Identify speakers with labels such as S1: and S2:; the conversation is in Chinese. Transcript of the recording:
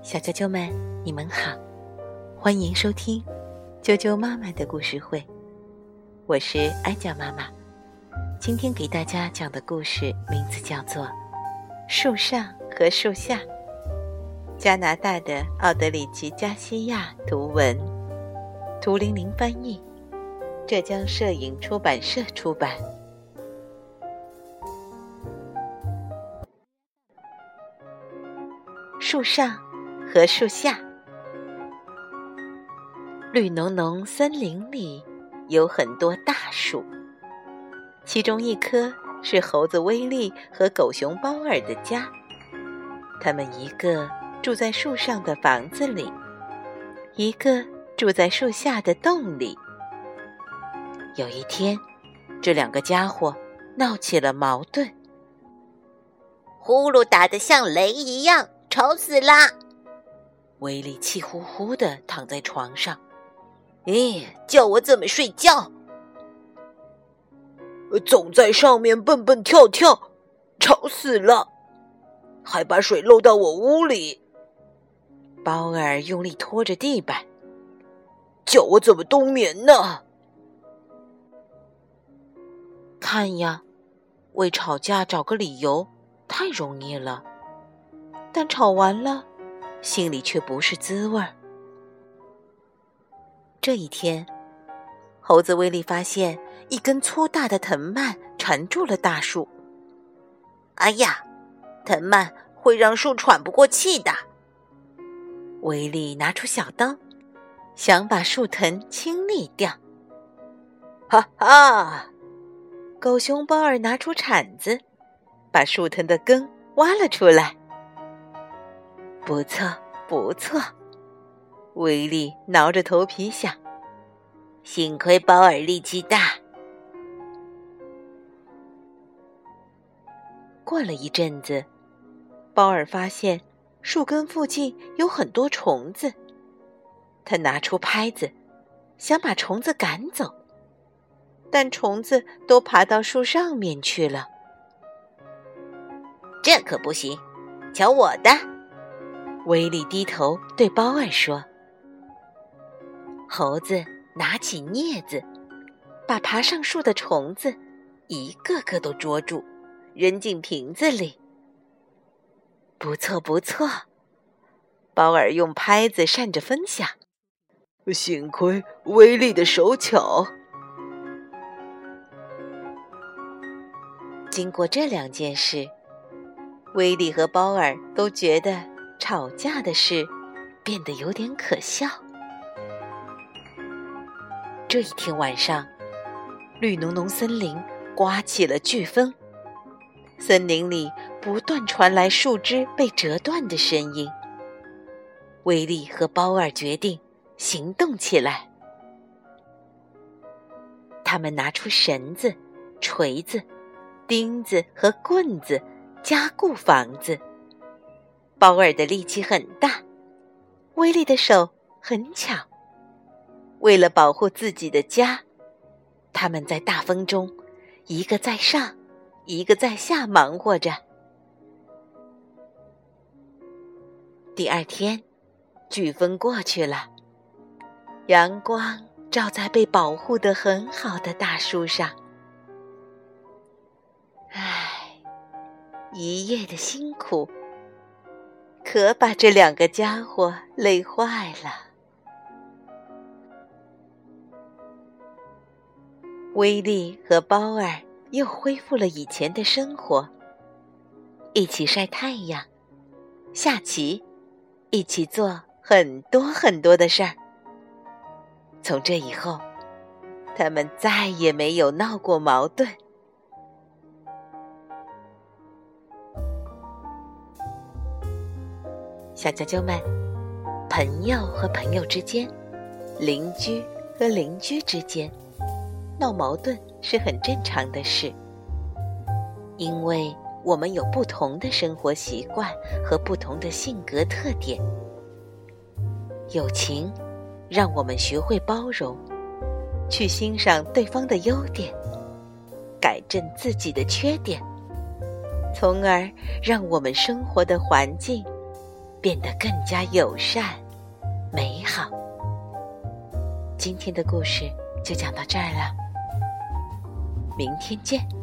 S1: 小啾啾们，你们好，欢迎收听啾啾妈妈的故事会。我是艾佳妈妈，今天给大家讲的故事名字叫做《树上和树下》。加拿大的奥德里奇·加西亚图文，图玲玲翻译，浙江摄影出版社出版。树上和树下，绿浓浓森林里有很多大树，其中一棵是猴子威利和狗熊包尔的家。他们一个住在树上的房子里，一个住在树下的洞里。有一天，这两个家伙闹起了矛盾，
S2: 呼噜打得像雷一样。吵死啦！
S1: 威力气呼呼的躺在床上，
S2: 咦，叫我怎么睡觉？
S3: 总在上面蹦蹦跳跳，吵死了！还把水漏到我屋里。
S1: 包尔用力拖着地板，
S3: 叫我怎么冬眠呢？
S1: 看呀，为吵架找个理由太容易了。但吵完了，心里却不是滋味儿。这一天，猴子威力发现一根粗大的藤蔓缠住了大树。
S2: 哎呀，藤蔓会让树喘不过气的。
S1: 威力拿出小刀，想把树藤清理掉。哈哈！狗熊包尔拿出铲子，把树藤的根挖了出来。不错，不错。威利挠着头皮想：“
S2: 幸亏包尔力气大。”
S1: 过了一阵子，包尔发现树根附近有很多虫子。他拿出拍子，想把虫子赶走，但虫子都爬到树上面去了。
S2: 这可不行！瞧我的！
S1: 威利低头对包尔说：“猴子拿起镊子，把爬上树的虫子一个个都捉住，扔进瓶子里。不错，不错。”包尔用拍子扇着分享。
S3: 幸亏威利的手巧。
S1: 经过这两件事，威利和包尔都觉得。吵架的事变得有点可笑。这一天晚上，绿浓浓森林刮起了飓风，森林里不断传来树枝被折断的声音。威利和包尔决定行动起来。他们拿出绳子、锤子、钉子和棍子，加固房子。包尔的力气很大，威利的手很巧。为了保护自己的家，他们在大风中，一个在上，一个在下忙活着。第二天，飓风过去了，阳光照在被保护的很好的大树上。唉，一夜的辛苦。可把这两个家伙累坏了。威利和包尔又恢复了以前的生活，一起晒太阳、下棋，一起做很多很多的事儿。从这以后，他们再也没有闹过矛盾。小啾啾们，朋友和朋友之间，邻居和邻居之间，闹矛盾是很正常的事，因为我们有不同的生活习惯和不同的性格特点。友情让我们学会包容，去欣赏对方的优点，改正自己的缺点。从而让我们生活的环境变得更加友善、美好。今天的故事就讲到这儿了，明天见。